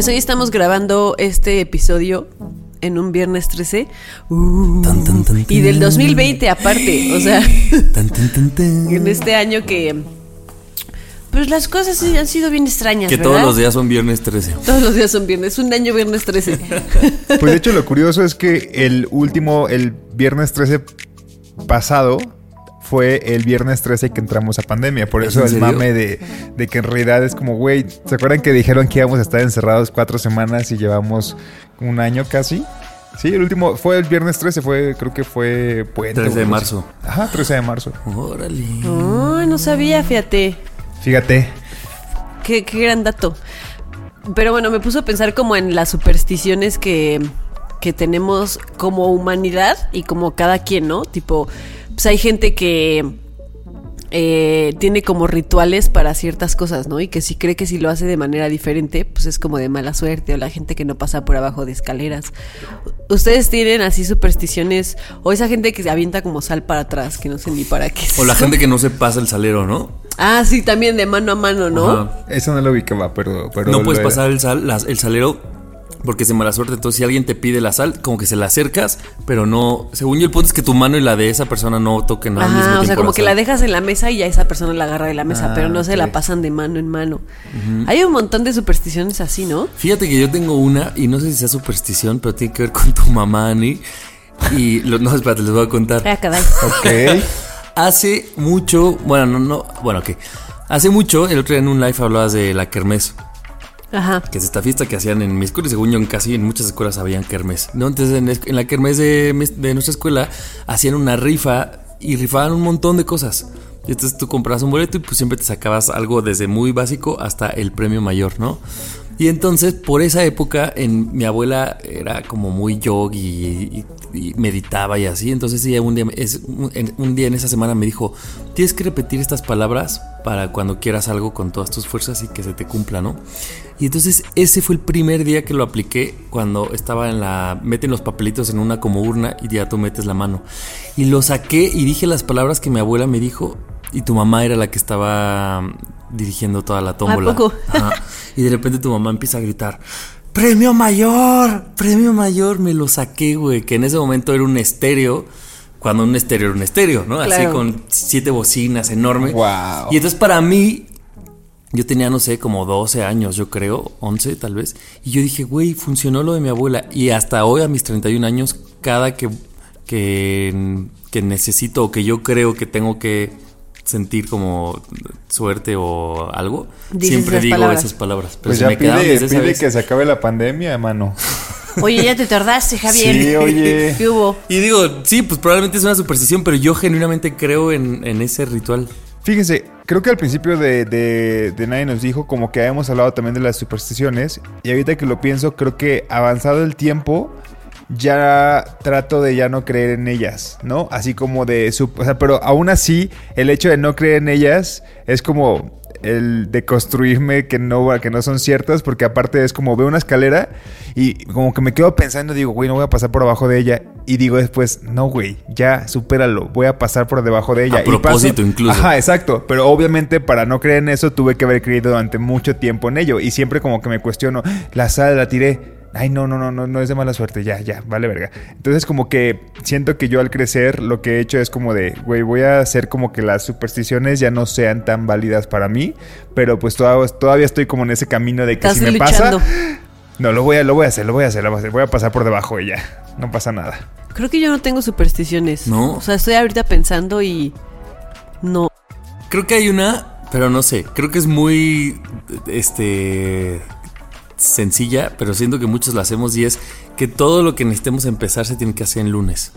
Pues hoy estamos grabando este episodio en un viernes 13. Uh, Tan, tan, tan, y del tan. 2020 aparte. O sea, Tan, tan, tan, tan. en este año que... Pues las cosas sí han sido bien extrañas. Que ¿verdad? todos los días son viernes 13. Todos los días son viernes. Un año viernes 13. Pues de hecho lo curioso es que el último, el viernes 13 pasado, fue el viernes 13 que entramos a pandemia. Por ¿Es eso el mame de, de que en realidad es como, güey, ¿se acuerdan que dijeron que íbamos a estar encerrados cuatro semanas y llevamos un año casi? Sí, el último fue el viernes 13, fue, creo que fue puente. 13 de marzo. Ajá, 13 de marzo. Órale. Ay, no sabía, fíjate. Fíjate. Qué, qué gran dato. Pero bueno, me puso a pensar como en las supersticiones que, que tenemos como humanidad y como cada quien, ¿no? Tipo, pues hay gente que eh, tiene como rituales para ciertas cosas, ¿no? Y que si cree que si lo hace de manera diferente, pues es como de mala suerte. O la gente que no pasa por abajo de escaleras. ¿Ustedes tienen así supersticiones? O esa gente que se avienta como sal para atrás, que no sé ni para qué. es O la eso? gente que no se pasa el salero, ¿no? Ah, sí, también de mano a mano, ¿no? Ajá. Eso no lo ubicaba, pero... pero No puedes pasar el, sal, las- el salero porque es de mala suerte. Entonces, si alguien te pide la sal, como que se la acercas, pero no. Según yo, el punto es que tu mano y la de esa persona no toquen al mismo Ajá, tiempo. o sea, como que sal. la dejas en la mesa y ya esa persona la agarra de la mesa, Ah, pero no se la pasan de mano en mano. Hay un montón de supersticiones así, ¿no? Fíjate que yo tengo una, y no sé si sea superstición, pero tiene que ver con tu mamá, Ani. Y lo- no, espérate, les voy a contar. Ah, caray. Ok. Hace mucho, bueno, no, no, bueno, ok. Hace mucho, el otro día en un live hablabas de la kermés, Ajá. que es esta fiesta que hacían en mi escuela, según yo en casi en muchas escuelas habían kermés. ¿no? Entonces en, la kermés de, de nuestra escuela hacían una rifa y rifaban un montón de cosas. Entonces tú comprabas un boleto y pues siempre te sacabas algo desde muy básico hasta el premio mayor, ¿no? Y entonces por esa época en, mi abuela era como muy yogi y, meditaba y así. Entonces ella un día, un, un día en esa semana me dijo, tienes que repetir estas palabras para cuando quieras algo con todas tus fuerzas y que se te cumpla, ¿no? Y entonces ese fue el primer día que lo apliqué cuando estaba en la... Meten los papelitos en una como urna y ya tú metes la mano. Y lo saqué y dije las palabras que mi abuela me dijo y tu mamá era la que estaba dirigiendo toda la tómbola. poco? Ajá. Y de repente tu mamá empieza a gritar, ¡Premio mayor! ¡Premio mayor! Me lo saqué, güey, que en ese momento era un estéreo. Cuando un estéreo era un estéreo, ¿no? Así con siete bocinas enorme. Wow. Y entonces para mí, yo tenía, no sé, como 12 años, yo creo, 11 tal vez. Y yo dije, güey, funcionó lo de mi abuela. Y hasta hoy, a mis 31 años, cada que, que, que necesito o que yo creo que tengo que sentir como suerte o algo, Dices siempre esas digo palabras. esas palabras. Pero Pues se ya me quedaron pide, desde esa pide vez. que se acabe la pandemia, mano. Oye, ya te tardaste, Javier. Sí, oye. ¿Qué hubo? Y digo, sí, pues probablemente es una superstición, pero yo genuinamente creo en, en ese ritual. Fíjense, creo que al principio de, de, de Nadie nos dijo como que habíamos hablado también de las supersticiones y ahorita que lo pienso creo que avanzado el tiempo ya trato de ya no creer en ellas, ¿no? Así como de su, o sea, pero aún así el hecho de no creer en ellas es como el de construirme que no que no son ciertas porque aparte es como veo una escalera y como que me quedo pensando digo, güey, no voy a pasar por abajo de ella y digo después, no, güey, ya supéralo, voy a pasar por debajo de ella A Y paso- propósito, incluso. Ajá, exacto. Pero obviamente para no creer en eso tuve que haber creído durante mucho tiempo en ello. Y siempre como que me cuestiono, la sal la tiré. Ay, no, no, no, no, no es de mala suerte. Ya, ya, vale verga. Entonces como que siento que yo al crecer lo que he hecho es como de, güey, voy a hacer como que las supersticiones ya no sean tan válidas para mí. Pero pues todavía, todavía estoy como en ese camino de que Estás si me luchando. pasa... No, lo voy, a, lo voy a hacer, lo voy a hacer, lo voy a hacer. Voy a pasar por debajo y ya. No pasa nada. Creo que yo no tengo supersticiones. ¿No? O sea, estoy ahorita pensando y No. Creo que hay una, pero no sé. Creo que es muy. Este. Sencilla, pero siento que muchos la hacemos y es que todo lo que necesitemos empezar se tiene que hacer en lunes.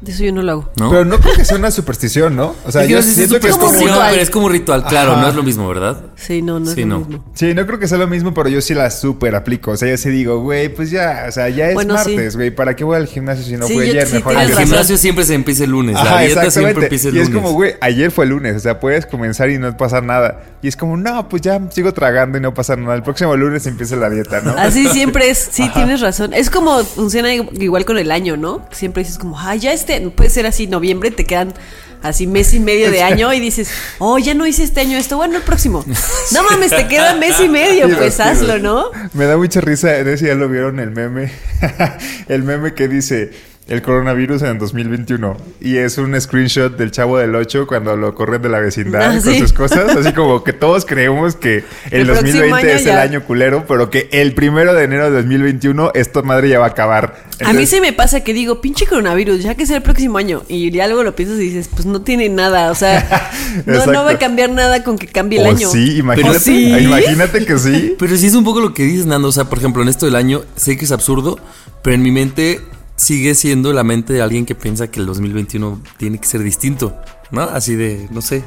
De eso yo no lo hago. ¿No? Pero no creo que sea una superstición, ¿no? O sea, Es yo es siento que es como... ritual. pero es como ritual. Claro, Ajá. no es lo mismo, ¿verdad? Sí, no, no es Sí, lo no. mismo. Sí, no creo que sea lo mismo, pero yo sí la super aplico. O sea, yo sí digo, güey, pues ya, o sea, ya es Bueno, martes, güey. ¿Para qué voy al gimnasio si no Sí, fue yo- ayer? sí, Mejor el razón. gimnasio siempre se empieza el lunes. la Ajá, dieta siempre exactamente. empieza el y lunes. es como, güey, ayer fue lunes, o sea, puedes comenzar y no pasar nada. Y es como, no, pues ya sigo tragando y no pasa nada. El próximo lunes empieza la dieta, ¿no? Así siempre es, sí, tienes razón. Es como funciona igual con el año, ¿no? Siempre dices como, ah, ya este, puede ser así, noviembre, te quedan así mes y medio de año y dices, oh, ya no hice este año esto, bueno, el próximo. No mames, te queda mes y medio, pues hazlo, ¿no? Me da mucha risa, en ese ya lo vieron el meme. el meme que dice el coronavirus en 2021. Y es un screenshot del chavo del 8 cuando lo corren de la vecindad Ah, con sus cosas. Así como que todos creemos que el, El próximo 2020 año es el año culero, pero que el primero de enero de 2021 esta madre ya va a acabar. A mí se me pasa que digo, pinche coronavirus, ya que sea el próximo año. Y ya luego lo piensas y dices, pues no tiene nada. O sea, no, va a cambiar nada con que cambie el o año. sí, imagínate, ¿O sí? imagínate que sí. Pero sí es un poco lo que dices, Nando. O sea, por ejemplo, en esto del año, sé que es absurdo, pero en mi mente sigue siendo la mente de alguien que piensa que el 2021 tiene que ser distinto, ¿no? Así de, no sé.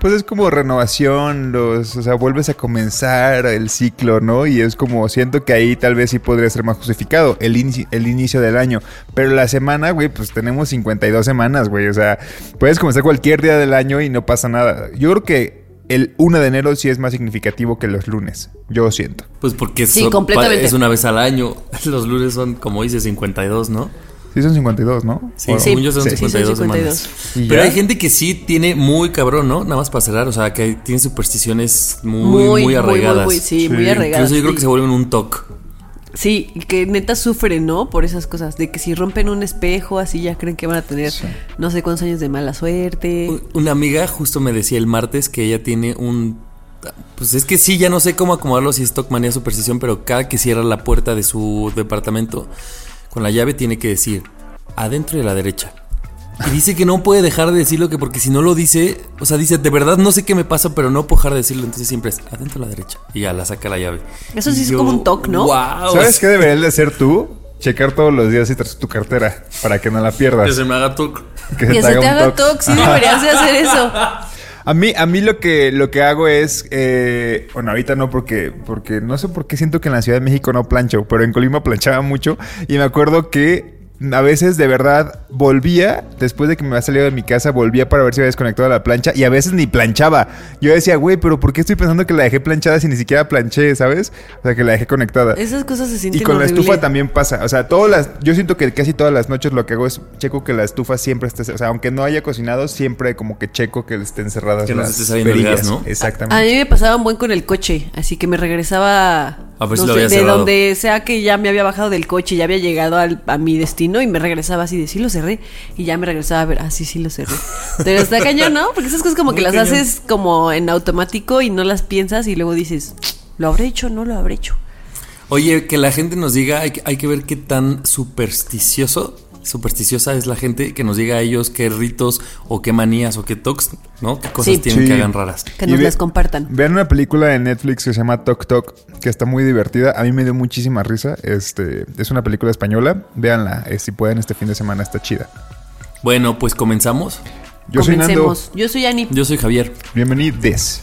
Pues es como renovación, los, o sea, vuelves a comenzar el ciclo, ¿no? Y es como, siento que ahí tal vez sí podría ser más justificado el, el inicio del año. Pero la semana, güey, pues tenemos 52 semanas, güey. O sea, puedes comenzar cualquier día del año y no pasa nada. Yo creo que el 1 de enero sí es más significativo que los lunes. Yo siento. Pues porque Sí, son- completamente. es una vez al año. Los lunes son, como dices, 52, ¿no? Sí, son 52, ¿no? Sí, O- según yo son Sí. 52, Sí, son 52. semanas. ¿Y Pero hay gente que sí tiene muy cabrón, ¿no? Nada más para cerrar, o sea, que tiene supersticiones muy, Muy, muy, muy, arraigadas. muy, sí, Sí. muy arraigadas. Incluso yo creo sí. que se vuelven un toque. Sí, que neta sufren, ¿no? Por esas cosas. De que si rompen un espejo, así ya creen que van a tener no sé cuántos años de mala suerte. Una amiga justo me decía el martes que ella tiene un... Pues es que sí, ya no sé cómo acomodarlo, si es manía superstición, pero cada que cierra la puerta de su departamento con la llave tiene que decir adentro y a la derecha. Y dice que no puede dejar de decirlo que porque si no lo dice, o sea, dice, de verdad no sé qué me pasa, pero no puedo dejar de decirlo, entonces siempre es adentro a la derecha. Y ya la saca la llave. Eso sí Y es como un toque, ¿no? Wow. ¿Sabes qué deberías de hacer tú? Checar todos los días y traes tu cartera para que no la pierdas. Que se me haga toque. Que Que se te haga toque. toque, sí deberías de hacer eso. A mí, a mí lo que lo que hago es, eh, bueno, ahorita no porque, porque no sé por qué siento que en la Ciudad de México no plancho, pero en Colima planchaba mucho y me acuerdo que a veces de verdad volvía, después de que me había salido de mi casa, volvía para ver si había desconectado la plancha y a veces ni planchaba. Yo decía, güey, pero ¿por qué estoy pensando que la dejé planchada si ni siquiera planché, ¿sabes? O sea, que la dejé conectada. Esas cosas se sienten Y con la estufa también pasa. O sea, todas las. Yo siento que casi todas las noches lo que hago es checo que la estufa siempre esté. O sea, aunque no haya cocinado, siempre como que checo que estén cerradas Que no las se esté saliendo el perillas. ¿no? A Exactamente. mí me pasaba un buen con el coche, así que me regresaba A ver si no lo sé, había de donde sea que ya me había bajado del coche, ya había llegado al- a mi destino y me regresaba así de sí lo cerré y ya me regresaba a ver, ah sí sí lo cerré. Pero está cañón, ¿no? Porque esas cosas como que las haces como en automático y no las piensas y luego dices, ¿lo habré hecho no lo habré hecho? Oye, que la gente nos diga, hay, que- hay que ver qué tan supersticioso, supersticiosa es la gente, que nos diga a ellos qué ritos o qué manías o qué tocs, ¿no? Qué cosas Sí. tienen Sí. que hagan raras. Que nos ve- las compartan. Vean una película de Netflix que se llama Tok Tok, que está muy divertida. A mí me dio muchísima risa. Este, es una película española. Véanla, eh, si pueden este fin de semana, está chida. Bueno, pues comenzamos. Yo soy Nando. Comencemos. Yo soy Ani. Yo soy Javier. Bienvenidos.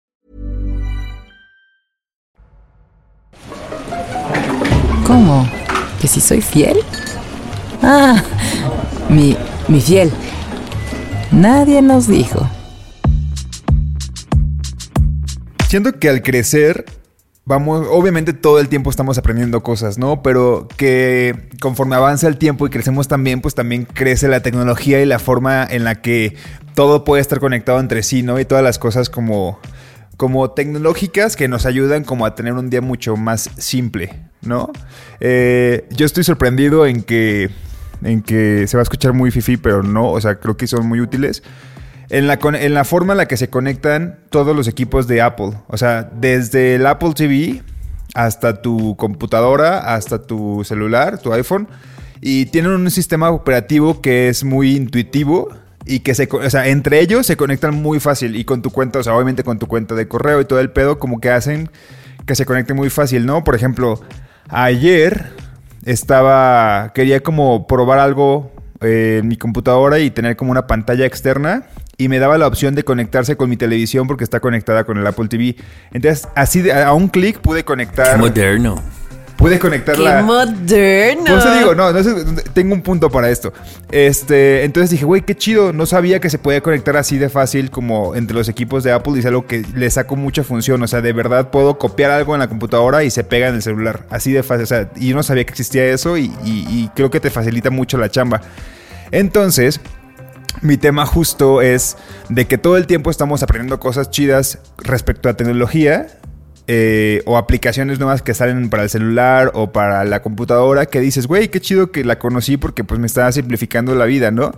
¿Cómo? ¿Que si soy fiel? Ah, mi, mi fiel. Nadie nos dijo. Siento que al crecer vamos, obviamente todo el tiempo estamos aprendiendo cosas, ¿no? Pero que conforme avanza el tiempo y crecemos también, pues también crece la tecnología y la forma en la que todo puede estar conectado entre sí, ¿no? Y todas las cosas como, como tecnológicas que nos ayudan como a tener un día mucho más simple, ¿no? Eh, yo estoy sorprendido en que, en que se va a escuchar muy fifi, pero no, o sea, creo que son muy útiles. En la, en la forma en la que se conectan todos los equipos de Apple. O sea, desde el Apple TV hasta tu computadora, hasta tu celular, tu iPhone. Y tienen un sistema operativo que es muy intuitivo y que se, o sea, entre ellos se conectan muy fácil y con tu cuenta, o sea, obviamente con tu cuenta de correo y todo el pedo, como que hacen que se conecte muy fácil, ¿no? Por ejemplo, ayer estaba, quería como probar algo eh, en mi computadora y tener como una pantalla externa y me daba la opción de conectarse con mi televisión porque está conectada con el Apple TV. Entonces, así de, a un clic pude conectar, moderno. Pude conectar ¡Qué moderno! Por eso digo, no, no sé, tengo un punto para esto. Este, entonces dije, güey, qué chido. No sabía que se podía conectar así de fácil como entre los equipos de Apple y es algo que le saco mucha función. O sea, de verdad puedo copiar algo en la computadora y se pega en el celular. Así de fácil. O sea, y yo no sabía que existía eso y, y- y creo que te facilita mucho la chamba. Entonces, mi tema justo es de que todo el tiempo estamos aprendiendo cosas chidas respecto a tecnología eh, o aplicaciones nuevas que salen para el celular o para la computadora que dices, güey, qué chido que la conocí porque pues me está simplificando la vida, ¿no?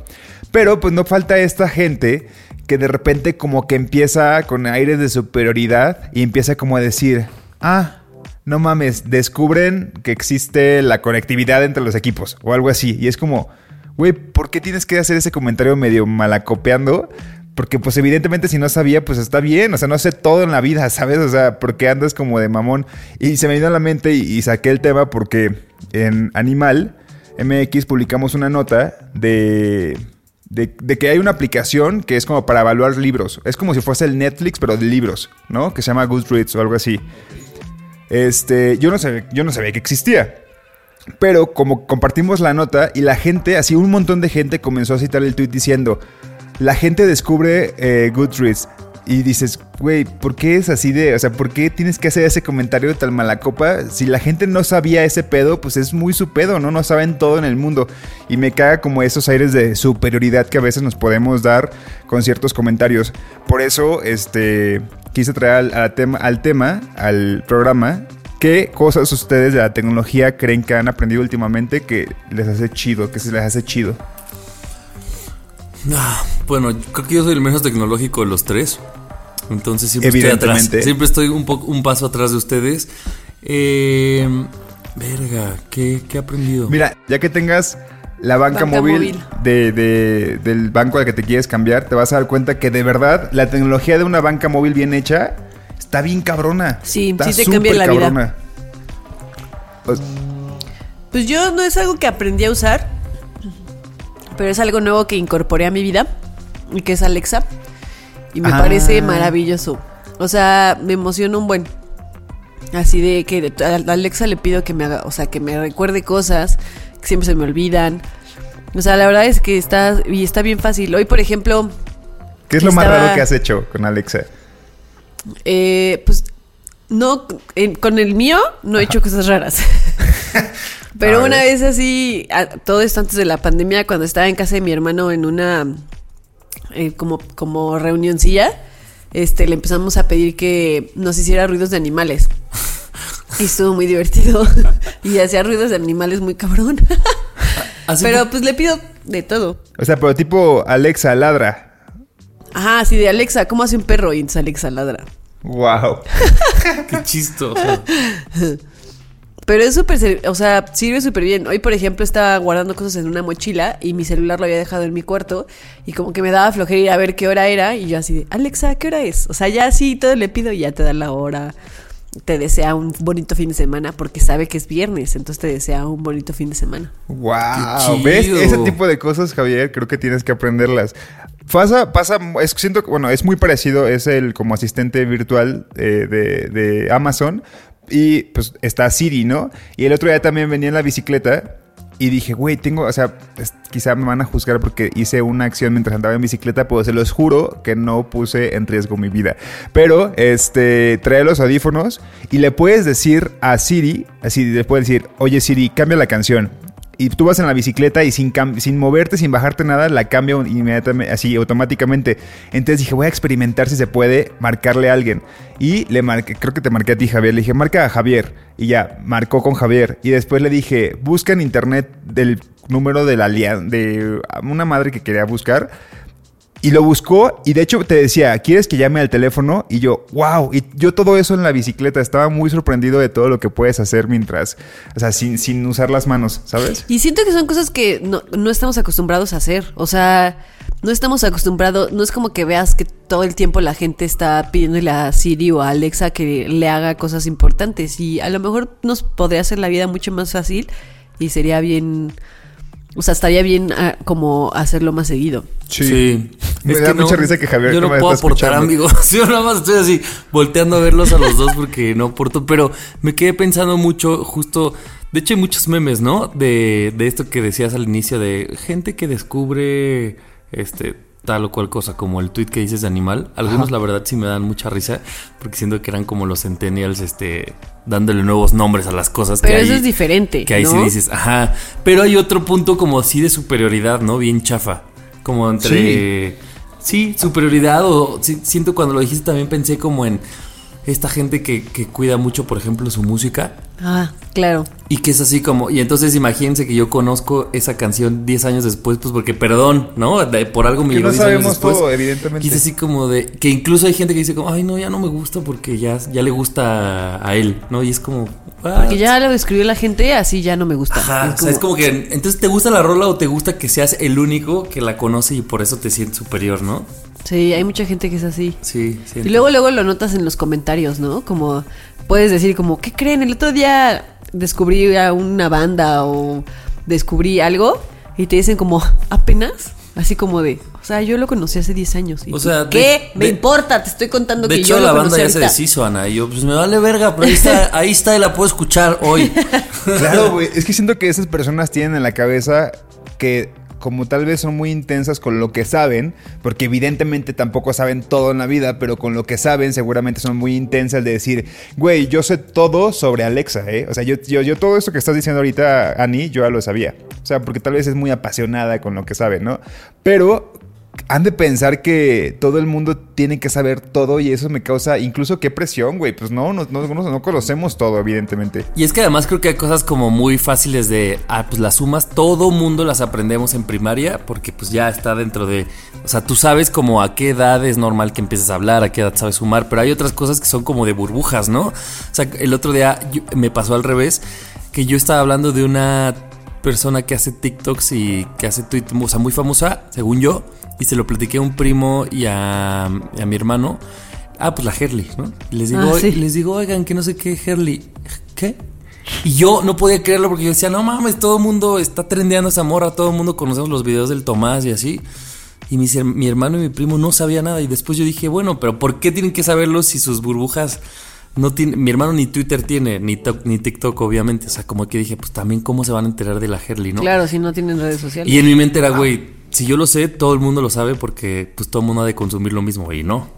Pero pues no falta esta gente que de repente como que empieza con aires de superioridad y empieza como a decir, ah, no mames, descubren que existe la conectividad entre los equipos o algo así. Y es como, güey, ¿por qué tienes que hacer ese comentario medio malacopeando? Porque pues evidentemente si no sabía, pues está bien, o sea, no sé todo en la vida, ¿sabes? O sea, porque andas como de mamón. Y se me vino a la mente y, saqué el tema porque en Animal MX publicamos una nota de, de, de que hay una aplicación que es como para evaluar libros. Es como si fuese el Netflix, pero de libros, ¿no? Que se llama Goodreads o algo así. Este, yo no sabía, yo no sabía que existía. Pero como compartimos la nota y la gente, así un montón de gente comenzó a citar el tweet diciendo, la gente descubre eh, Goodreads y dices, güey, ¿por qué es así de, o sea, ¿por qué tienes que hacer ese comentario tal malacopa? Si la gente no sabía ese pedo, pues es muy su pedo, ¿no? No saben todo en el mundo. Y me caga como esos aires de superioridad que a veces nos podemos dar con ciertos comentarios. Por eso, este, quise traer al, al tema, al tema, al programa, ¿Qué cosas ustedes de la tecnología creen que han aprendido últimamente que les hace chido, que se les hace chido? Ah, bueno, creo que yo soy el menos tecnológico de los tres. Entonces siempre estoy atrás. Evidentemente. Siempre estoy un, poco, un paso atrás de ustedes. Eh, verga, ¿qué, qué he aprendido? Mira, ya que tengas la banca, Banca móvil, móvil. De, de- del banco al que te quieres cambiar, te vas a dar cuenta que de verdad la tecnología de una banca móvil bien hecha está bien cabrona. Sí, Está sí te cambia súper la vida. cabrona. Pues, Pues yo no es algo que aprendí a usar, pero es algo nuevo que incorporé a mi vida, y que es Alexa. Y me Ah. parece maravilloso. O sea, me emociona un buen. Así de que a Alexa le pido que me haga, o sea, que me recuerde cosas que siempre se me olvidan. O sea, la verdad es que está y está bien fácil. Hoy, por ejemplo, ¿Qué es lo más Estaba- raro que has hecho con Alexa? Eh, pues no, en- con el mío no he hecho cosas raras. Pero una vez así, a- todo esto antes de la pandemia, cuando estaba en casa de mi hermano en una eh, como, como reunioncilla, este, le empezamos a pedir que nos hiciera ruidos de animales. Y estuvo muy divertido. y hacía ruidos de animales muy cabrón. Así Pero pues le pido de todo. O sea, pero tipo Alexa ladra. Ajá, así de Alexa, ¿cómo hace un perro? Y entonces Alexa ladra. Wow. qué chistoso. Pero es súper, o sea, sirve súper bien. Hoy, por ejemplo, estaba guardando cosas en una mochila y mi celular lo había dejado en mi cuarto y como que me daba flojera ir a ver qué hora era y yo así de, Alexa, ¿qué hora es? O sea, ya así todo le pido y ya te da la hora. Te desea un bonito fin de semana porque sabe que es viernes, entonces te desea un bonito fin de semana. Wow. ¿Ves? Ese tipo de cosas, Javier, creo que tienes que aprenderlas. Pasa, pasa, es, siento bueno, es muy parecido, es el como asistente virtual eh, de, de Amazon y pues está Siri, ¿no? Y el otro día también venía en la bicicleta Y dije, güey, tengo, o sea, quizá me van a juzgar porque hice una acción mientras andaba en bicicleta, pues se los juro que no puse en riesgo mi vida. Pero, este, trae los audífonos y le puedes decir a Siri, así le puedes decir, oye Siri, cambia la canción. Y tú vas en la bicicleta y sin, sin moverte, sin bajarte nada, la cambio inmediatamente, así automáticamente. Entonces dije, voy a experimentar si se puede marcarle a alguien. Y le marqué, creo que te marqué a ti, Javier. Le dije, marca a Javier. Y ya, marcó con Javier. Y después le dije, busca en internet del número de la de una madre que quería buscar. Y lo buscó y de hecho te decía, ¿quieres que llame al teléfono? Y yo, wow, y yo todo eso en la bicicleta, estaba muy sorprendido de todo lo que puedes hacer mientras, o sea, sin, sin usar las manos, ¿sabes? Y siento que son cosas que no, no estamos acostumbrados a hacer. O sea, no estamos acostumbrados, no es como que veas que todo el tiempo la gente está pidiéndole a Siri o a Alexa que le haga cosas importantes. Y a lo mejor nos podría hacer la vida mucho más fácil y sería bien. O sea, estaría bien ah, como hacerlo más seguido. Sí. Me da mucha risa que Javier Yo no no me puedo está aportar, amigos. Yo nada más estoy así volteando a verlos a los dos porque no aporto. Pero me quedé pensando mucho, justo. De hecho, hay muchos memes, ¿no? De, de esto que decías al inicio, de gente que descubre este tal o cual cosa, como el tweet que dices de animal. Algunos, la verdad, sí me dan mucha risa porque siento que eran como los centennials, este, dándole nuevos nombres a las cosas. Pero que eso hay- es diferente. que ahí ¿no? sí dices, ajá. Pero hay otro punto como así de superioridad, ¿no? Bien chafa. Como entre. Sí, superioridad. O sí, siento cuando lo dijiste también pensé como en esta gente que, que cuida mucho, por ejemplo, su música. Ah, claro. Y que es así como. Y entonces imagínense que yo conozco esa canción 10 años después, pues porque perdón, ¿no? De- por algo me llegó no 10 años sabemos después. todo, evidentemente. Y es así como de. Que incluso hay gente que dice como, ay, no, ya no me gusta porque ya, ya le gusta a él, ¿no? Y es como. Porque "What?". ya lo escribió la gente, así ya no me gusta. Ajá, o sea, es como que entonces te gusta la rola o te gusta que seas el único que la conoce y por eso te sientes superior, ¿no? Sí, hay mucha gente que es así. Sí, sí. Y luego, luego lo notas en los comentarios, ¿no? Como puedes decir como, ¿qué creen? El otro día descubrí a una banda o descubrí algo y te dicen como, ¿apenas? Así como de, o sea, yo lo conocí hace 10 años. Y O sea, de- ¿qué? Me de- importa, te estoy contando De que hecho, yo la lo banda conocí ya se deshizo, Ana. Y yo, pues me vale verga, pero ahí está, ahí está y la puedo escuchar hoy. Claro, güey. Es que siento que esas personas tienen en la cabeza que como tal vez son muy intensas con lo que saben, porque evidentemente tampoco saben todo en la vida, pero con lo que saben seguramente son muy intensas de decir, güey, yo sé todo sobre Alexa, ¿eh? O sea, yo, yo, todo esto que estás diciendo ahorita, Ani, yo ya lo sabía. O sea, porque tal vez es muy apasionada con lo que sabe, ¿no? Pero han de pensar que todo el mundo tiene que saber todo y eso me causa incluso qué presión, güey. Pues no, no, no, no conocemos todo, evidentemente. Y es que además creo que hay cosas como muy fáciles de, ah, pues las sumas, todo mundo las aprendemos en primaria porque pues ya está dentro de, o sea, tú sabes como a qué edad es normal que empieces a hablar, a qué edad sabes sumar, pero hay otras cosas que son como de burbujas, ¿no? O sea, el otro día me pasó al revés, que yo estaba hablando de una persona que hace TikToks y que hace tweets, o sea, muy famosa, según yo, y se lo platiqué a un primo y a, a mi hermano. Ah, pues la Herley, ¿no? Y les digo, Ah, sí. les digo, oigan, que no sé qué, Herley. ¿Qué? Y yo no podía creerlo porque yo decía, no mames, todo el mundo está trendeando esa morra, todo el mundo conocemos los videos del Tomás y así. Y her- mi hermano y mi primo no sabía nada. Y después yo dije, bueno, pero ¿por qué tienen que saberlo si sus burbujas no tienen? Mi hermano ni Twitter tiene, ni, to- ni TikTok, obviamente. O sea, como que dije, pues también cómo se van a enterar de la Herley, ¿no? Claro, si no tienen redes sociales. Y en mi mente era, güey, si yo lo sé, todo el mundo lo sabe porque pues todo el mundo ha de consumir lo mismo. Y no.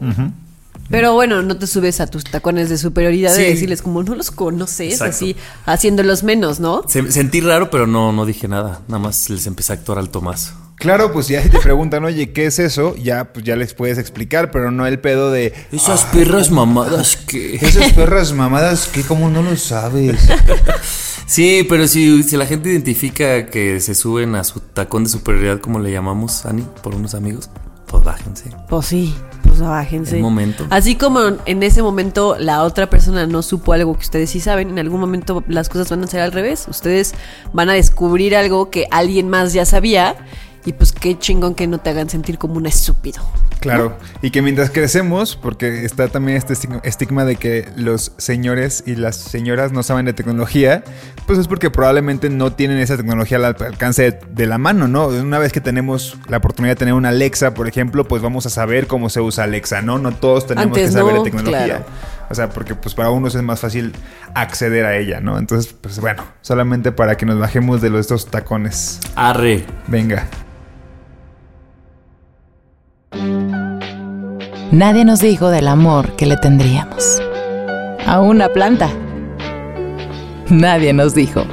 Pero bueno, no te subes a tus tacones de superioridad Sí. de decirles como no los conoces, Exacto. así haciéndolos menos, ¿no? Se- sentí raro, pero no, no dije nada. Nada más les empecé a actuar al Tomás. Claro, pues ya si te preguntan, oye, ¿qué es eso? Ya, pues ya les puedes explicar, pero no el pedo de Esas perras mamadas que... esas perras mamadas que como no lo sabes. Sí, pero si, si la gente identifica que se suben a su tacón de superioridad, como le llamamos, Ani, por unos amigos, pues bájense. Pues sí, pues bájense. El momento. Así como en ese momento la otra persona no supo algo que ustedes sí saben, en algún momento las cosas van a ser al revés. Ustedes van a descubrir algo que alguien más ya sabía y pues qué chingón que no te hagan sentir como un estúpido. Claro, y que mientras crecemos, porque está también este estigma- de que los señores y las señoras no saben de tecnología, pues es porque probablemente no tienen esa tecnología al alcance de, de la mano, ¿no? Una vez que tenemos la oportunidad de tener una Alexa, por ejemplo, pues vamos a saber cómo se usa Alexa, ¿no? No todos tenemos Antes que saber no, de tecnología. claro. O sea, porque pues para unos es más fácil acceder a ella, ¿no? Entonces, pues bueno, solamente para que nos bajemos de los estos tacones. Arre. Venga. Nadie nos dijo del amor que le tendríamos. A una planta. Nadie nos dijo.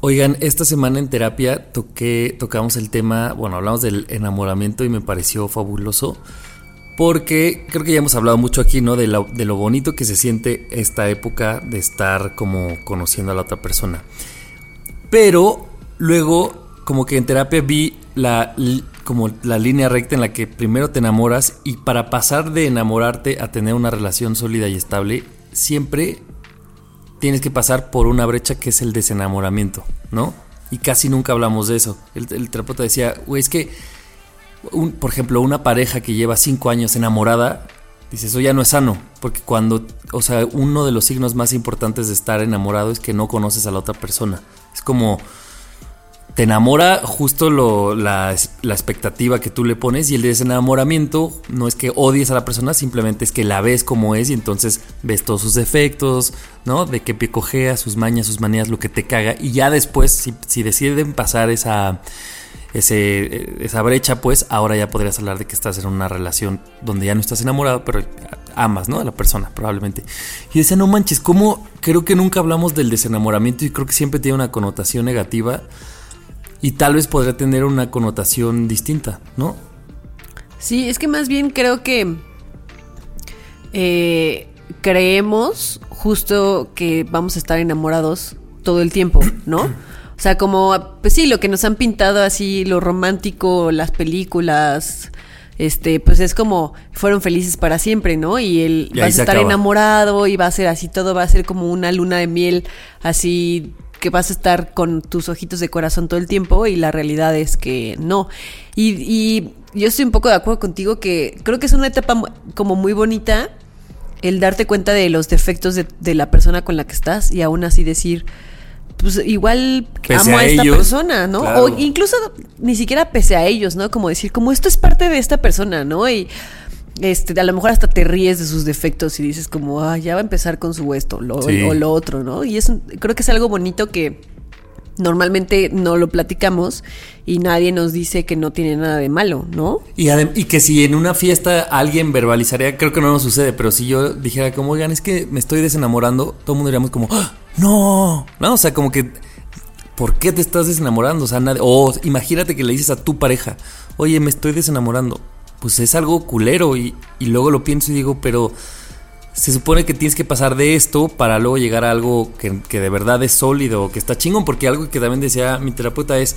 Oigan, esta semana en terapia toqué, tocamos el tema, bueno, hablamos del enamoramiento y me pareció fabuloso. Porque creo que ya hemos hablado mucho aquí, ¿no? De de lo bonito que se siente esta época de estar como conociendo a la otra persona. Pero luego, como que en terapia vi la, como la línea recta en la que primero te enamoras y para pasar de enamorarte a tener una relación sólida y estable, siempre tienes que pasar por una brecha que es el desenamoramiento, ¿no? Y casi nunca hablamos de eso. El, el terapeuta decía, güey, es que, por ejemplo, una pareja que lleva cinco años enamorada, dice, eso ya no es sano, porque cuando, o sea, uno de los signos más importantes de estar enamorado es que no conoces a la otra persona. Es como, te enamora justo lo, la, la expectativa que tú le pones y el desenamoramiento no es que odies a la persona, simplemente es que la ves como es y entonces ves todos sus defectos, ¿no? De qué pie cojea, sus mañas, sus manías, lo que te caga y ya después si, si deciden pasar esa, ese, esa brecha, pues ahora ya podrías hablar de que estás en una relación donde ya no estás enamorado, pero amas, ¿no? A la persona, probablemente. Y decía, no manches, ¿cómo? Creo que nunca hablamos del desenamoramiento y creo que siempre tiene una connotación negativa y tal vez podría tener una connotación distinta, ¿no? Sí, es que más bien creo que eh, creemos justo que vamos a estar enamorados todo el tiempo, ¿no? O sea, como, pues sí, lo que nos han pintado así, lo romántico, las películas, este, pues es como fueron felices para siempre, ¿no? Y él Y va a estar acaba. enamorado y va a ser así, todo va a ser como una luna de miel, así que vas a estar con tus ojitos de corazón todo el tiempo y la realidad es que no. Y, y yo estoy un poco de acuerdo contigo que creo que es una etapa como muy bonita el darte cuenta de los defectos de, de la persona con la que estás y aún así decir, pues igual Pese amo a a esta ellos, persona, ¿no? claro. O incluso ni siquiera pese a ellos, ¿no? Como decir, como esto es parte de esta persona, ¿no? Y este, a lo mejor hasta te ríes de sus defectos y dices como, ah, ya va a empezar con su esto lo, Sí. o lo otro, ¿no? Y es, un- creo que es algo bonito que normalmente no lo platicamos y nadie nos dice que no tiene nada de malo, ¿no? Y, que si en una fiesta alguien verbalizaría, creo que no nos sucede, pero si yo dijera como, oigan, es que me estoy desenamorando, todo el mundo diríamos como, "¡Ah! no, no, o sea, como que, ¿por qué te estás desenamorando? O sea, nadie, imagínate que le dices a tu pareja, oye, me estoy desenamorando, pues es algo culero y luego lo pienso y digo, pero se supone que tienes que pasar de esto para luego llegar a algo que, que de verdad es sólido, que está chingón, porque algo que también decía mi terapeuta es,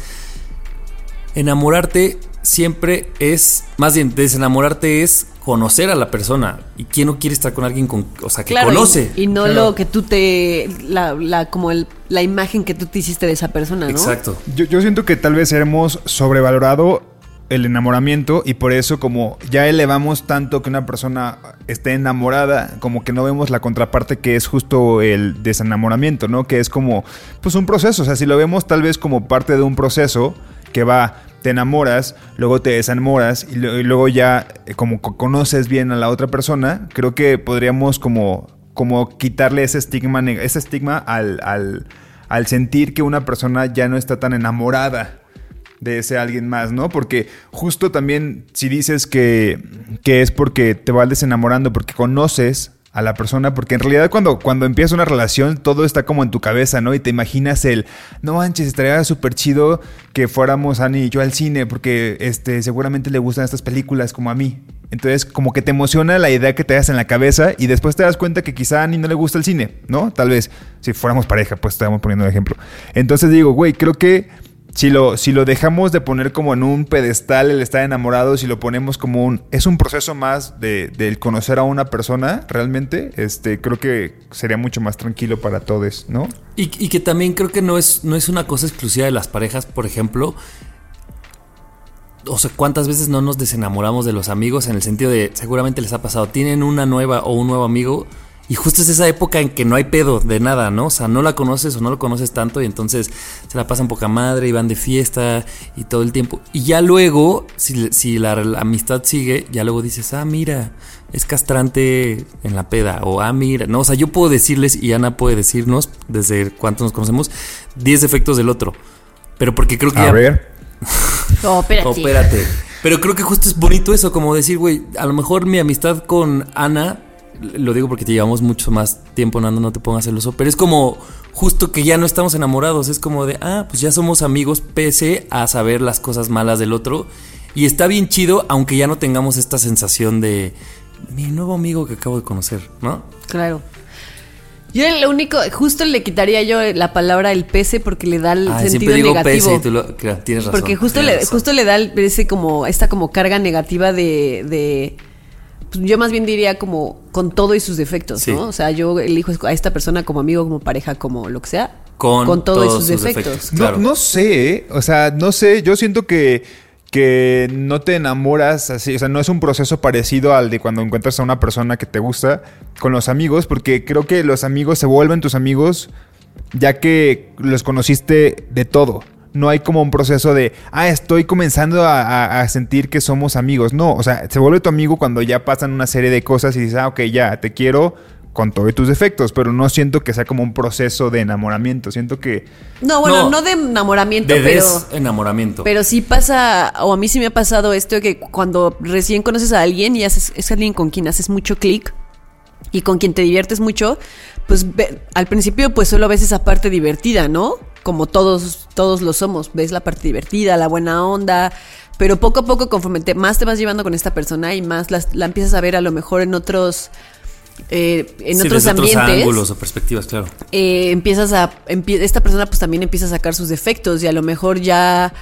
enamorarte siempre es, más bien, desenamorarte es conocer a la persona. ¿Y quién no quiere estar con alguien con, o sea, que Claro, y- conoce? Y, no Claro. lo que tú te. La, la, como el- la imagen que tú te hiciste de esa persona, ¿no? Exacto. Yo, yo siento que tal vez hemos sobrevalorado el enamoramiento y por eso como ya elevamos tanto que una persona esté enamorada, como que no vemos la contraparte que es justo el desenamoramiento, ¿no? Que es como pues un proceso, o sea, si lo vemos tal vez como parte de un proceso que va, te enamoras, luego te desenamoras y, y luego ya eh, como co- conoces bien a la otra persona, creo que podríamos como, como quitarle ese estigma, ese estigma al, al, al sentir que una persona ya no está tan enamorada de ese alguien más, ¿no? Porque justo también si dices que, que es porque te vas desenamorando, porque conoces a la persona, porque en realidad cuando, cuando empieza una relación todo está como en tu cabeza, ¿no? Y te imaginas el, no manches, estaría súper chido que fuéramos Ani y yo al cine, porque este, seguramente le gustan estas películas como a mí. Entonces como que te emociona la idea que te das en la cabeza y después te das cuenta que quizá a Ani no le gusta el cine, ¿no? Tal vez, si fuéramos pareja, pues estamos poniendo un ejemplo. Entonces digo, güey, creo que si lo, si lo dejamos de poner como en un pedestal el estar enamorado, si lo ponemos como un... Es un proceso más de, del conocer a una persona, realmente, este, creo que sería mucho más tranquilo para todos, ¿no? Y, y que también creo que no es, no es una cosa exclusiva de las parejas, por ejemplo. O sea, ¿cuántas veces no nos desenamoramos de los amigos en el sentido de, seguramente les ha pasado, tienen una nueva o un nuevo amigo Y justo es esa época en que no hay pedo de nada, ¿no? O sea, no la conoces o no lo conoces tanto y entonces se la pasan poca madre y van de fiesta y todo el tiempo. Y ya luego, si, si la, la amistad sigue, ya luego dices, ah, mira, es castrante en la peda. O, ah, mira, no, o sea, yo puedo decirles y Ana puede decirnos, desde cuánto nos conocemos, 10 defectos del otro. Pero porque creo que... A ya- ver. Espérate. Oh, espérate. Pero creo que justo es bonito eso, como decir, güey, a lo mejor mi amistad con Ana, lo digo porque te llevamos mucho más tiempo, Nando, no te pongas celoso, pero es como justo que ya no estamos enamorados, es como de, ah, pues ya somos amigos pese a saber las cosas malas del otro. Y está bien chido, aunque ya no tengamos esta sensación de mi nuevo amigo que acabo de conocer, ¿no? Claro. Yo lo único, justo le quitaría yo la palabra el pese porque le da el Ay, sentido siempre digo negativo. pese y tú lo, claro, tienes razón. porque justo le, razón. justo le da el- ese como, esta como carga negativa de, de yo más bien diría como con todo y sus defectos, Sí. ¿no? O sea, yo elijo a esta persona como amigo, como pareja, como lo que sea, Con todo y todos sus, sus defectos. defectos. No, Claro. no sé, ¿eh? o sea, no sé, yo siento que, que no te enamoras así, o sea, no es un proceso parecido al de cuando encuentras a una persona que te gusta con los amigos, porque creo que los amigos se vuelven tus amigos ya que los conociste de todo. No hay como un proceso de, ah, estoy comenzando a, a- a sentir que somos amigos. No, o sea, se vuelve tu amigo cuando ya pasan una serie de cosas y dices, ah, ok, ya, te quiero con todos tus defectos, pero no siento que sea como un proceso de enamoramiento. Siento que No, bueno, No. no, de enamoramiento, De pero... desenamoramiento. Pero sí pasa, o a mí sí me ha pasado esto que cuando recién conoces a alguien y haces, es alguien con quien haces mucho clic y con quien te diviertes mucho, pues ve- al principio pues solo ves esa parte divertida, ¿no? Como todos, todos lo somos, ves la parte divertida, la buena onda, pero poco a poco conforme te- más te vas llevando con esta persona y más las- la empiezas a ver a lo mejor en otros... eh, en Sí, otros ambientes Otros ángulos o perspectivas, claro. eh, empiezas a empie- esta persona pues también empieza a sacar sus defectos y a lo mejor ya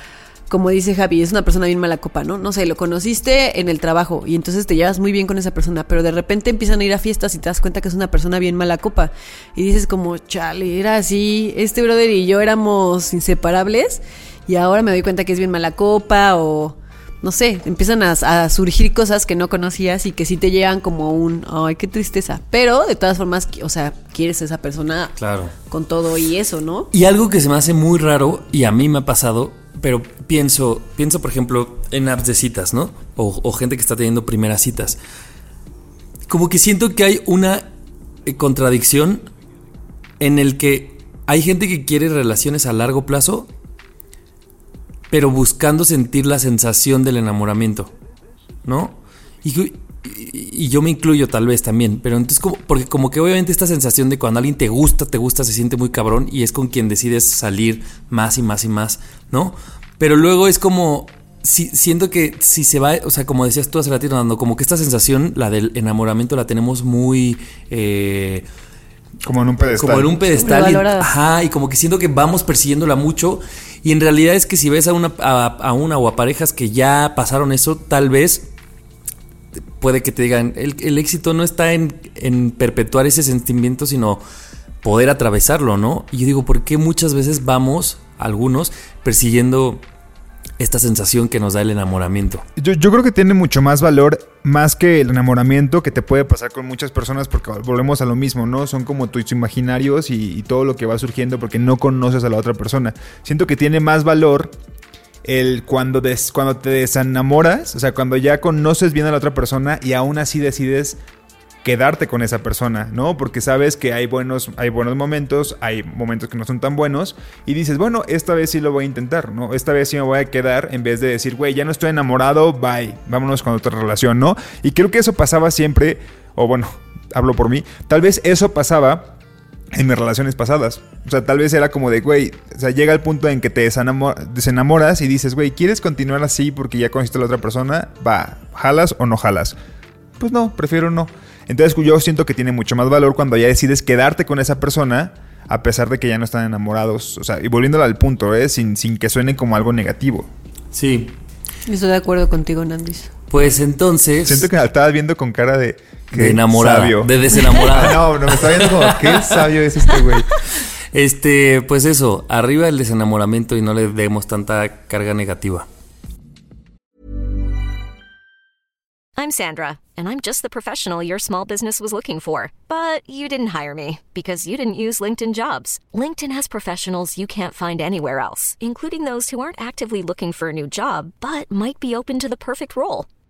como dice Javi es una persona bien mala copa no no sé lo conociste en el trabajo y entonces te llevas muy bien con esa persona pero de repente empiezan a ir a fiestas y te das cuenta que es una persona bien mala copa y dices como chale era así este brother y yo éramos inseparables y ahora me doy cuenta que es bien mala copa o no sé, empiezan a, a surgir cosas que no conocías y que sí te llegan como un, ay, qué tristeza. Pero de todas formas, o sea, quieres a esa persona Claro. con todo y eso, ¿no? Y algo que se me hace muy raro, y a mí me ha pasado, pero pienso, pienso por ejemplo en apps de citas, ¿no? O, gente que está teniendo primeras citas. Como que siento que hay una eh, contradicción en el que hay gente que quiere relaciones a largo plazo, pero buscando sentir la sensación del enamoramiento, ¿no? Y, y- yo me incluyo tal vez también, pero entonces como, porque como que obviamente esta sensación de cuando alguien te gusta, te gusta, se siente muy cabrón y es con quien decides salir más y más y más, ¿no? Pero luego es como, si, siento que si se va, o sea, como decías tú hace ratito, Nando, como que esta sensación, la del enamoramiento, la tenemos muy... eh, como en un pedestal. como en un pedestal. Y, ajá, y como que siento que vamos persiguiéndola mucho. Y en realidad es que si ves a una, a, a una o a parejas que ya pasaron eso, tal vez puede que te digan, el, el éxito no está en, en perpetuar ese sentimiento, sino poder atravesarlo, ¿no? Y yo digo, ¿por qué muchas veces vamos, algunos, persiguiendo esta sensación que nos da el enamoramiento? Yo, yo creo que tiene mucho más valor, más que el enamoramiento que te puede pasar con muchas personas, porque volvemos a lo mismo, ¿no? Son como tus imaginarios y, y todo lo que va surgiendo porque no conoces a la otra persona. Siento que tiene más valor el cuando, des- cuando te desenamoras, o sea, cuando ya conoces bien a la otra persona y aún así decides quedarte con esa persona, ¿no? Porque sabes que hay buenos, hay buenos momentos, hay momentos que no son tan buenos y dices, bueno, esta vez sí lo voy a intentar, ¿no? Esta vez sí me voy a quedar en vez de decir, güey, ya no estoy enamorado, bye, vámonos con otra relación, ¿no? Y creo que eso pasaba siempre, o bueno, hablo por mí, tal vez eso pasaba en mis relaciones pasadas. O sea, tal vez era como de, güey, o sea, llega el punto en que te desenamo- desenamoras y dices, güey, ¿quieres continuar así porque ya conociste a la otra persona? Va, ¿jalas o no jalas? Pues no, prefiero no. Entonces yo siento que tiene mucho más valor cuando ya decides quedarte con esa persona a pesar de que ya no están enamorados. O sea, y volviéndolo al punto, ¿eh? Sin, sin que suene como algo negativo. Sí. Estoy de acuerdo contigo, Nandis. Pues entonces... Siento que me estabas viendo con cara de... De enamorada, sabio. de desenamorada. no, no, me estaba viendo como, qué sabio es este güey. Este, pues eso, arriba el desenamoramiento y no le demos tanta carga negativa. I'm Sandra, and I'm just the professional your small business was looking for. But you didn't hire me because you didn't use LinkedIn jobs. LinkedIn has professionals you can't find anywhere else, including those who aren't actively looking for a new job but might be open to the perfect role,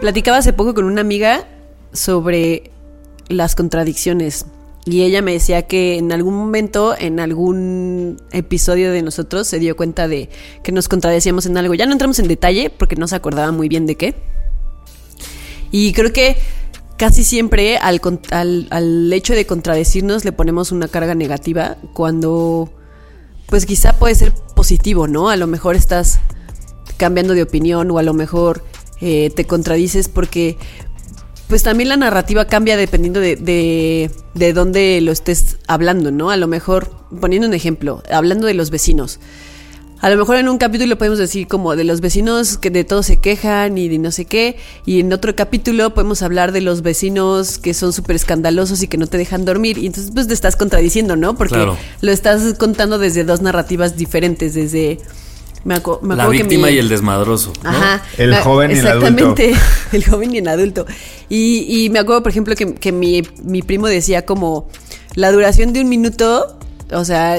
Platicaba hace poco con una amiga sobre las contradicciones. Y ella me decía que en algún momento, en algún episodio de nosotros, se dio cuenta de que nos contradecíamos en algo. Ya no entramos en detalle porque no se acordaba muy bien de qué. Y creo que casi siempre al, al- al hecho de contradecirnos le ponemos una carga negativa cuando pues quizá puede ser positivo, ¿no? A lo mejor estás cambiando de opinión o a lo mejor eh, te contradices porque pues también la narrativa cambia dependiendo de, de, de dónde lo estés hablando, ¿no? A lo mejor, poniendo un ejemplo, hablando de los vecinos. A lo mejor en un capítulo podemos decir como de los vecinos que de todo se quejan y de no sé qué, y en otro capítulo podemos hablar de los vecinos que son súper escandalosos y que no te dejan dormir, y entonces pues te estás contradiciendo, ¿no? Porque Claro. lo estás contando desde dos narrativas diferentes, desde... Me, acu- me La que víctima mi- y el desmadroso. ¿no? Ajá. El Me- joven y el adulto. Exactamente, el joven y el adulto. Y, y me acuerdo, por ejemplo, que, que mi, mi primo decía como la duración de un minuto, o sea,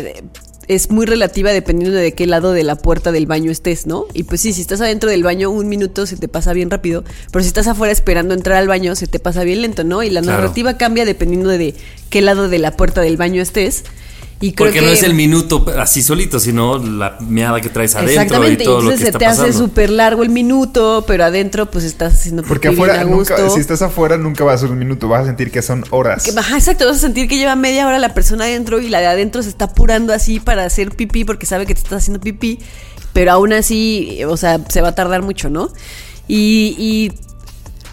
es muy relativa dependiendo de qué lado de la puerta del baño estés, ¿no? Y pues sí, si estás adentro del baño, un minuto se te pasa bien rápido, pero si estás afuera esperando entrar al baño, se te pasa bien lento, ¿no? Y la Claro. narrativa cambia dependiendo de qué lado de la puerta del baño estés. Y creo Porque que no es el minuto así solito, sino la meada que traes adentro y Exactamente, y todo lo que entonces se está te hace súper largo el minuto, pero adentro pues estás haciendo Porque bien afuera, a nunca, si estás afuera, nunca va a ser un minuto. Vas a sentir que son horas. Que, ajá, exacto, vas a sentir que lleva media hora la persona adentro y la de adentro se está apurando así para hacer pipí porque sabe que te estás haciendo pipí, pero aún así, o sea, se va a tardar mucho, ¿no? Y, y,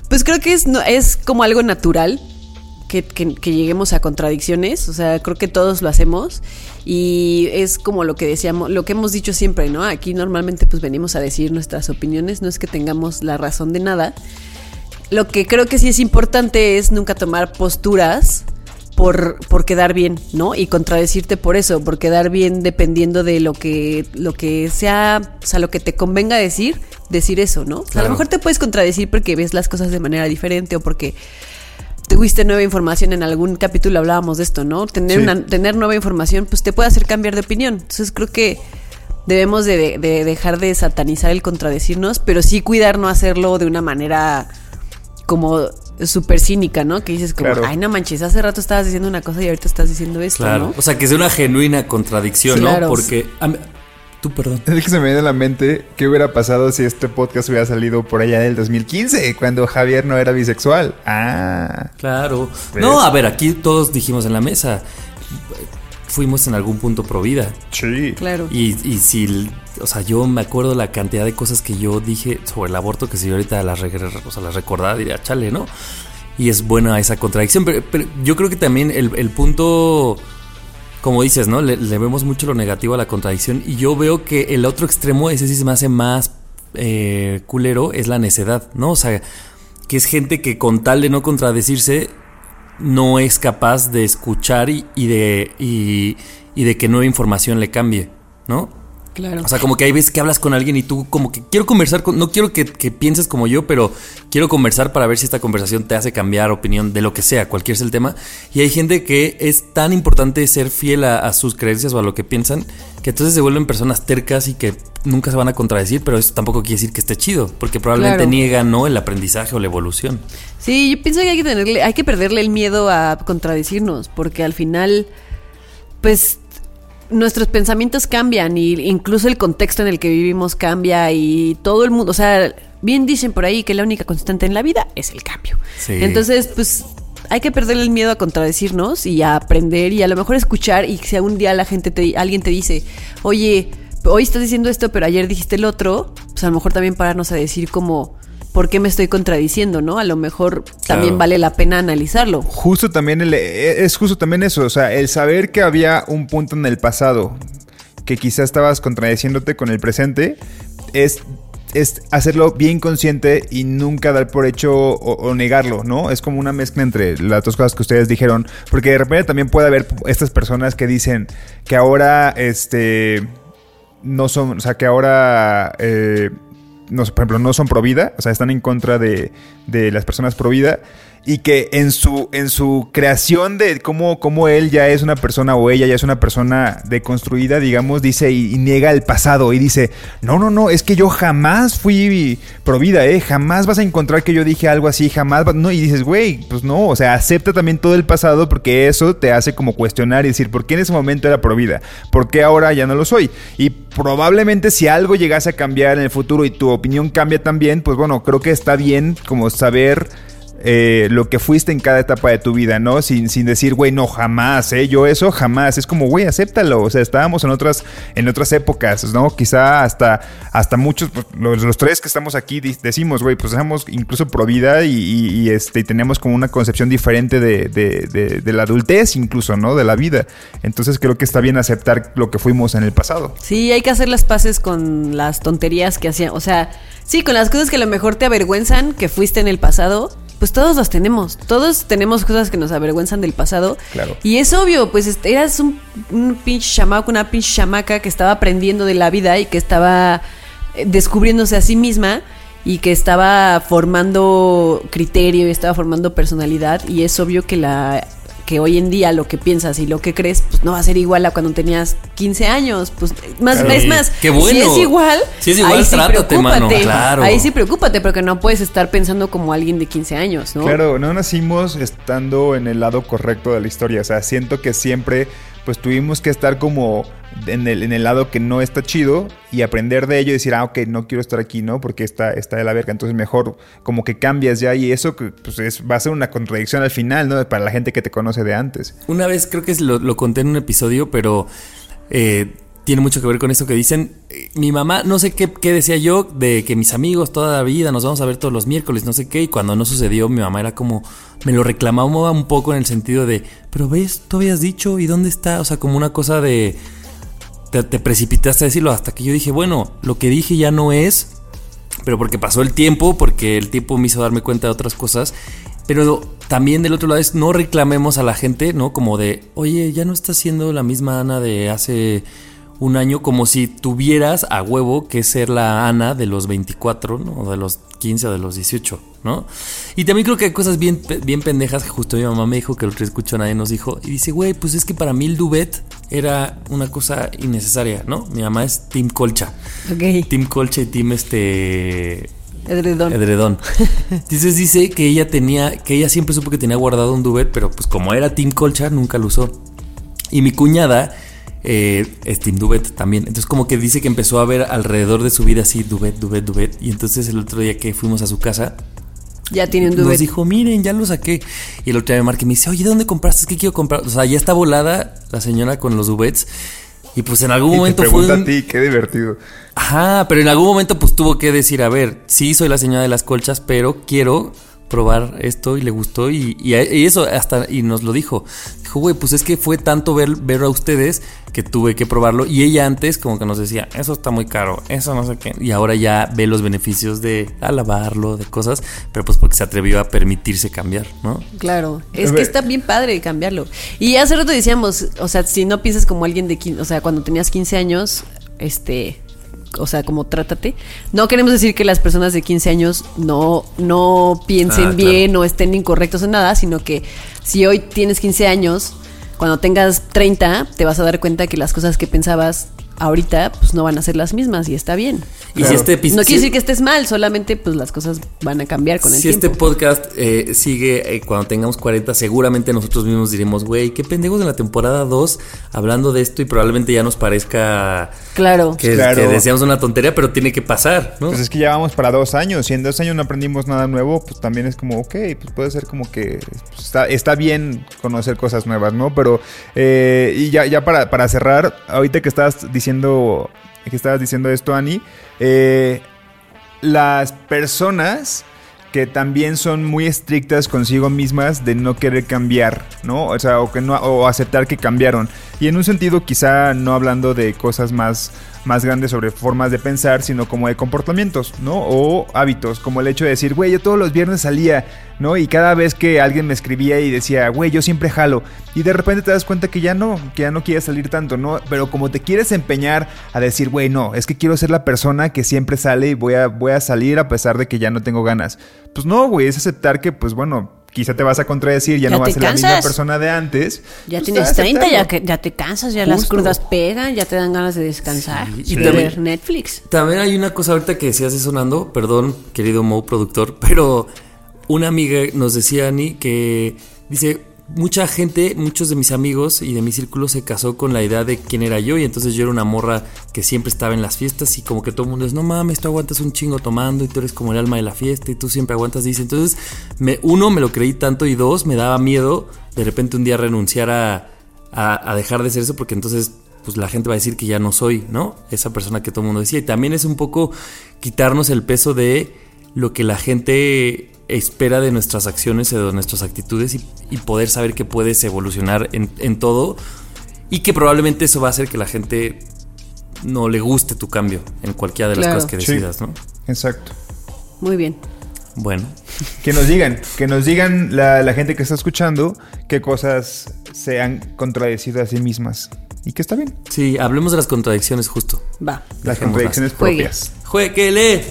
pues creo que es, no, es como algo natural que, que- que lleguemos a contradicciones, o sea, creo que todos lo hacemos y es como lo que decíamos, lo que hemos dicho siempre, ¿no? Aquí normalmente pues venimos a decir nuestras opiniones, no es que tengamos la razón de nada. Lo que creo que sí es importante es nunca tomar posturas por, por quedar bien, ¿no? Y contradecirte por eso, por quedar bien dependiendo de lo que, lo que sea, o sea, lo que te convenga decir, decir eso, ¿no? O sea, a lo mejor te puedes contradecir porque ves las cosas de manera diferente o porque tuviste nueva información en algún capítulo hablábamos de esto, ¿no? Tener Sí. una, tener nueva información, pues te puede hacer cambiar de opinión. Entonces creo que debemos de, de dejar de satanizar el contradecirnos, pero sí cuidar no hacerlo de una manera como súper cínica, ¿no? Que dices como, Claro. ay, no manches, hace rato estabas diciendo una cosa y ahorita estás diciendo esto, Claro. ¿no? O sea, que sea una genuina contradicción, ¿no? Claro. Porque. a mí- Tú, perdón. Es que se me viene a la mente qué hubiera pasado si este podcast hubiera salido por allá del 2015, cuando Javier no era bisexual. Ah. Claro. ¿Ves? No, a ver, aquí todos dijimos en la mesa. Fuimos en algún punto pro vida. Sí. Claro. Y, y si, o sea, yo me acuerdo la cantidad de cosas que yo dije sobre el aborto que si yo ahorita las, o sea, las recordara diría, chale, ¿no? Y es buena esa contradicción, pero, pero yo creo que también el, el punto, como dices, ¿no? Le, le vemos mucho lo negativo a la contradicción y yo veo que el otro extremo, ese sí se me hace más eh, culero, es la necedad, ¿no? O sea, que es gente que con tal de no contradecirse no es capaz de escuchar y, y de y, y de que nueva información le cambie, ¿no? Claro. O sea, como que hay veces que hablas con alguien y tú como que quiero conversar con, no quiero que, que pienses como yo, pero quiero conversar para ver si esta conversación te hace cambiar opinión de lo que sea, cualquier sea el tema. Y hay gente que es tan importante ser fiel a, a sus creencias o a lo que piensan, que entonces se vuelven personas tercas y que nunca se van a contradecir, pero eso tampoco quiere decir que esté chido, porque probablemente Claro. niegan, ¿no? El aprendizaje o la evolución. Sí, yo pienso que hay que tenerle, hay que perderle el miedo a contradecirnos, porque al final, pues, nuestros pensamientos cambian y incluso el contexto en el que vivimos cambia y todo el mundo, o sea, bien dicen por ahí que la única constante en la vida es el cambio. Sí. Entonces, pues, hay que perderle el miedo a contradecirnos y a aprender y a lo mejor escuchar y si un día la gente te, alguien te dice, oye, hoy estás diciendo esto, pero ayer dijiste el otro, pues a lo mejor también pararnos a decir como, ¿por qué me estoy contradiciendo, no? A lo mejor también Claro. vale la pena analizarlo. Justo también el- eh, es justo también eso, o sea, el saber que había un punto en el pasado que quizás estabas contradiciéndote con el presente es es hacerlo bien consciente y nunca dar por hecho o, o negarlo, ¿no? Es como una mezcla entre las dos cosas que ustedes dijeron, porque de repente también puede haber estas personas que dicen que ahora, este, no son, o sea, que ahora, eh, no, por ejemplo, no son pro vida, o sea, están en contra de, de las personas pro vida y que en su, en su creación de cómo, cómo él ya es una persona o ella ya es una persona deconstruida, digamos, dice y, niega el pasado y dice, no, no, no, es que yo jamás fui pro vida, ¿eh? Jamás vas a encontrar que yo dije algo así, jamás, no, y dices, güey, pues no, o sea, acepta también todo el pasado porque eso te hace como cuestionar y decir, ¿por qué en ese momento era pro vida? ¿Por qué ahora ya no lo soy? Y probablemente si algo llegase a cambiar en el futuro y tu opinión cambia también, pues bueno, creo que está bien como saber eh, lo que fuiste en cada etapa de tu vida, ¿no? Sin, sin decir, güey, no, jamás, ¿eh? Yo eso jamás. Es como, güey, acéptalo. O sea, estábamos en otras, en otras épocas, ¿no? Quizá hasta, hasta muchos, pues, los, los tres que estamos aquí decimos, güey, pues somos incluso pro vida y, y- y, este, y tenemos como una concepción diferente de, de- de- de la adultez, incluso, ¿no? De la vida. Entonces creo que está bien aceptar lo que fuimos en el pasado. Sí, hay que hacer las paces con las tonterías que hacían. O sea, sí, con las cosas que a lo mejor te avergüenzan que fuiste en el pasado. Pues todos las tenemos. Todos tenemos cosas que nos avergüenzan del pasado. Claro. Y es obvio, pues eras un, un pinche chamaco, una pinche chamaca que estaba aprendiendo de la vida y que estaba eh, descubriéndose a sí misma y que estaba formando criterio y estaba formando personalidad. Y es obvio que la que hoy en día lo que piensas y lo que crees, pues no va a ser igual a cuando tenías 15 años. Pues más, Claro. es más, Qué bueno. si es igual, Si es igual, ahí sí trátate, mano, preocúpate. claro. Ahí sí preocúpate, porque no puedes estar pensando como alguien de 15 años, ¿no? Claro, no nacimos estando en el lado correcto de la historia. O sea, siento que siempre pues tuvimos que estar como en el, en el lado que no está chido y aprender de ello y decir, ah, ok, no quiero estar aquí, ¿no? Porque está, está de la verga. Entonces mejor como que cambias ya y eso pues, es- va a ser una contradicción al final, ¿no? Para la gente que te conoce de antes. Una vez creo que lo, lo conté en un episodio, pero eh, tiene mucho que ver con esto que dicen. Mi mamá, no sé qué, qué decía yo, de que mis amigos toda la vida nos vamos a ver todos los miércoles, no sé qué, y cuando no sucedió, mi mamá era como, me lo reclamaba un poco en el sentido de, pero ves, tú habías dicho, ¿y dónde está? O sea, como una cosa de, te, te precipitaste a decirlo, hasta que yo dije, bueno, lo que dije ya no es, pero porque pasó el tiempo, porque el tiempo me hizo darme cuenta de otras cosas. Pero también del otro lado es no reclamemos a la gente, ¿no? Como de, oye, ya no estás siendo la misma Ana de hace un año, como si tuvieras a huevo que ser la Ana de los 24, ¿no? O de los 15 o de los 18, ¿no? Y también creo que hay cosas bien, bien pendejas que justo mi mamá me dijo, que el otro día escuchó nadie nos dijo, y dice, güey, pues es que para mí el duvet era una cosa innecesaria, ¿no? Mi mamá es Team Colcha. Ok. Team Colcha y Team este Edredón. edredón. Entonces dice que ella tenía, que ella siempre supo que tenía guardado un duvet, pero pues como era Team Colcha, nunca lo usó. Y mi cuñada eh, es Team Duvet también. Entonces como que dice que empezó a ver alrededor de su vida así, Duvet, Duvet, Duvet. Y entonces el otro día que fuimos a su casa, Ya tiene un nos duvet. dijo, miren, ya lo saqué. Y el otro día me marca y me dice, oye, ¿de dónde compraste? Es que quiero comprar. O sea, ya está volada la señora con los duvets. Y pues en algún Y te momento fue un- a ti, qué divertido. Ajá, pero en algún momento pues tuvo que decir, a ver, sí soy la señora de las colchas, pero quiero probar esto y le gustó y, y- y eso hasta, y nos lo dijo. Dijo, güey, pues es que fue tanto ver, ver a ustedes que tuve que probarlo y ella antes como que nos decía, eso está muy caro, eso no sé qué, y ahora ya ve los beneficios de alabarlo, de cosas, pero pues porque se atrevió a permitirse cambiar, ¿no? Claro, es que está bien padre cambiarlo. Y hace rato decíamos, o sea, si no piensas como alguien de 15, o sea, cuando tenías 15 años, este, o sea, como trátate. No queremos decir que las personas de 15 años no, no piensen Ah, claro. bien o estén incorrectos en nada, sino que si hoy tienes 15 años, cuando tengas 30, te vas a dar cuenta que las cosas que pensabas ahorita, pues no van a ser las mismas y está bien. Y si este episodio... No quiere decir que estés mal, solamente pues las cosas van a cambiar con el si tiempo. este podcast eh, sigue eh, cuando tengamos 40, seguramente nosotros mismos diremos, güey, qué pendejos en la temporada 2 hablando de esto y probablemente ya nos parezca Claro. que, Claro. que decíamos una tontería, pero tiene que pasar, ¿no? Pues es que ya vamos para dos años y en dos años no aprendimos nada nuevo, pues también es como, ok, pues puede ser como que pues, está, está bien conocer cosas nuevas, ¿no? Pero, eh, y ya, ya para, para cerrar, ahorita que estabas diciendo, que estabas diciendo esto, Ani, eh, las personas que también son muy estrictas consigo mismas de no querer cambiar, ¿no? O sea, o que no o aceptar que cambiaron. Y en un sentido quizá no hablando de cosas más más grandes sobre formas de pensar, sino como de comportamientos, ¿no? O hábitos, como el hecho de decir, güey, yo todos los viernes salía, ¿no? Y cada vez que alguien me escribía y decía, güey, yo siempre jalo, y de repente te das cuenta que ya no, que ya no quieres salir tanto, ¿no? Pero como te quieres empeñar a decir, güey, no, es que quiero ser la persona que siempre sale y voy a, voy a salir a pesar de que ya no tengo ganas. Pues no, güey, es aceptar que, pues bueno, quizá te vas a contradecir, ya, Ya no vas a ser la misma persona de antes. Ya Pues, tienes aceptarlo. 30, ya, que, ya te cansas, ya las crudas pegan, ya te dan ganas de descansar. Sí, y de ver Netflix. También hay una cosa ahorita que decías de sonando, perdón, querido Mo productor, pero una amiga nos decía, Ani, que dice, mucha gente, muchos de mis amigos y de mi círculo se casó con la idea de quién era yo y entonces yo era una morra que siempre estaba en las fiestas y como que todo el mundo es, no mames, tú aguantas un chingo tomando y tú eres como el alma de la fiesta y tú siempre aguantas, dice. Entonces, me, uno, me lo creí tanto y dos, me daba miedo de repente un día renunciar a, a, a dejar de ser eso porque entonces pues la gente va a decir que ya no soy, ¿no? Esa persona que todo el mundo decía. Y también es un poco quitarnos el peso de lo que la gente espera de nuestras acciones de nuestras actitudes y, y poder saber que puedes evolucionar en, en todo y que probablemente eso va a hacer que la gente no le guste tu cambio en cualquiera de las Claro. cosas que Sí. decidas, ¿no? Exacto. Muy bien. Bueno, Que nos digan, que nos digan la, la gente que está escuchando qué cosas se han contradecido a sí mismas. Y que está bien. sí, hablemos de las contradicciones justo. Va. Las Dejémoslas. contradicciones propias. ¡Jueguele!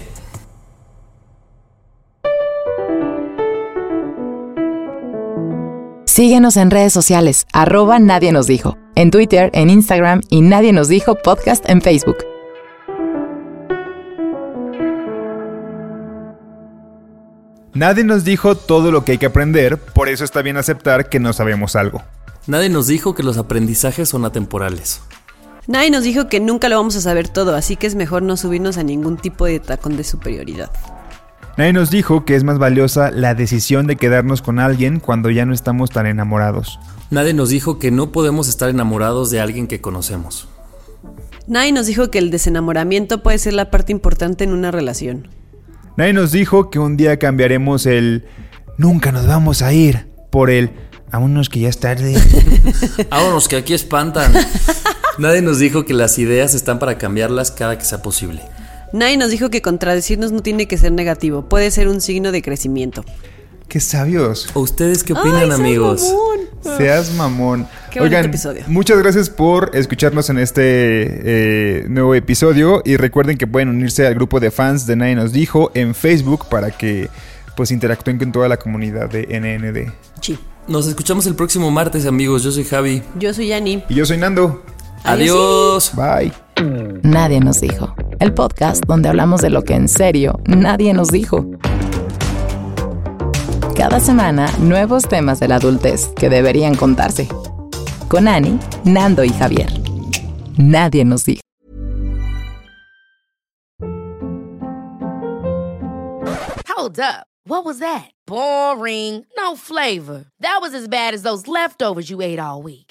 Síguenos en redes sociales, arroba Nadie nos dijo, en Twitter, en Instagram y Nadie nos dijo podcast en Facebook. Nadie nos dijo todo lo que hay que aprender, por eso está bien aceptar que no sabemos algo. Nadie nos dijo que los aprendizajes son atemporales. Nadie nos dijo que nunca lo vamos a saber todo, así que es mejor no subirnos a ningún tipo de tacón de superioridad. Nadie nos dijo que es más valiosa la decisión de quedarnos con alguien cuando ya no estamos tan enamorados. Nadie nos dijo que no podemos estar enamorados de alguien que conocemos. Nadie nos dijo que el desenamoramiento puede ser la parte importante en una relación. Nadie nos dijo que un día cambiaremos el nunca nos vamos a ir por el vámonos que ya es tarde. Vámonos, que aquí espantan. Nadie nos dijo que las ideas están para cambiarlas cada que sea posible. Nadie nos dijo que contradecirnos no tiene que ser negativo, puede ser un signo de crecimiento. Qué sabios. ¿O ustedes qué Ay, opinan, seas amigos? mamón. Seas mamón. Qué bonito episodio. muchas gracias por escucharnos en este eh, nuevo episodio y recuerden que pueden unirse al grupo de fans de Nadie nos dijo en Facebook para que pues interactúen con toda la comunidad de NND. Sí. Nos escuchamos el próximo martes, amigos. Yo soy Javi. Yo soy Yani. Y yo soy Nando. Adiós. Bye. Nadie nos dijo, el podcast donde hablamos de lo que en serio nadie nos dijo. Cada semana, nuevos temas de la adultez que deberían contarse. Con Ani, Nando y Javier. Nadie nos dijo. Hold up. What was that? Boring. No flavor. That was as bad as those leftovers you ate all week.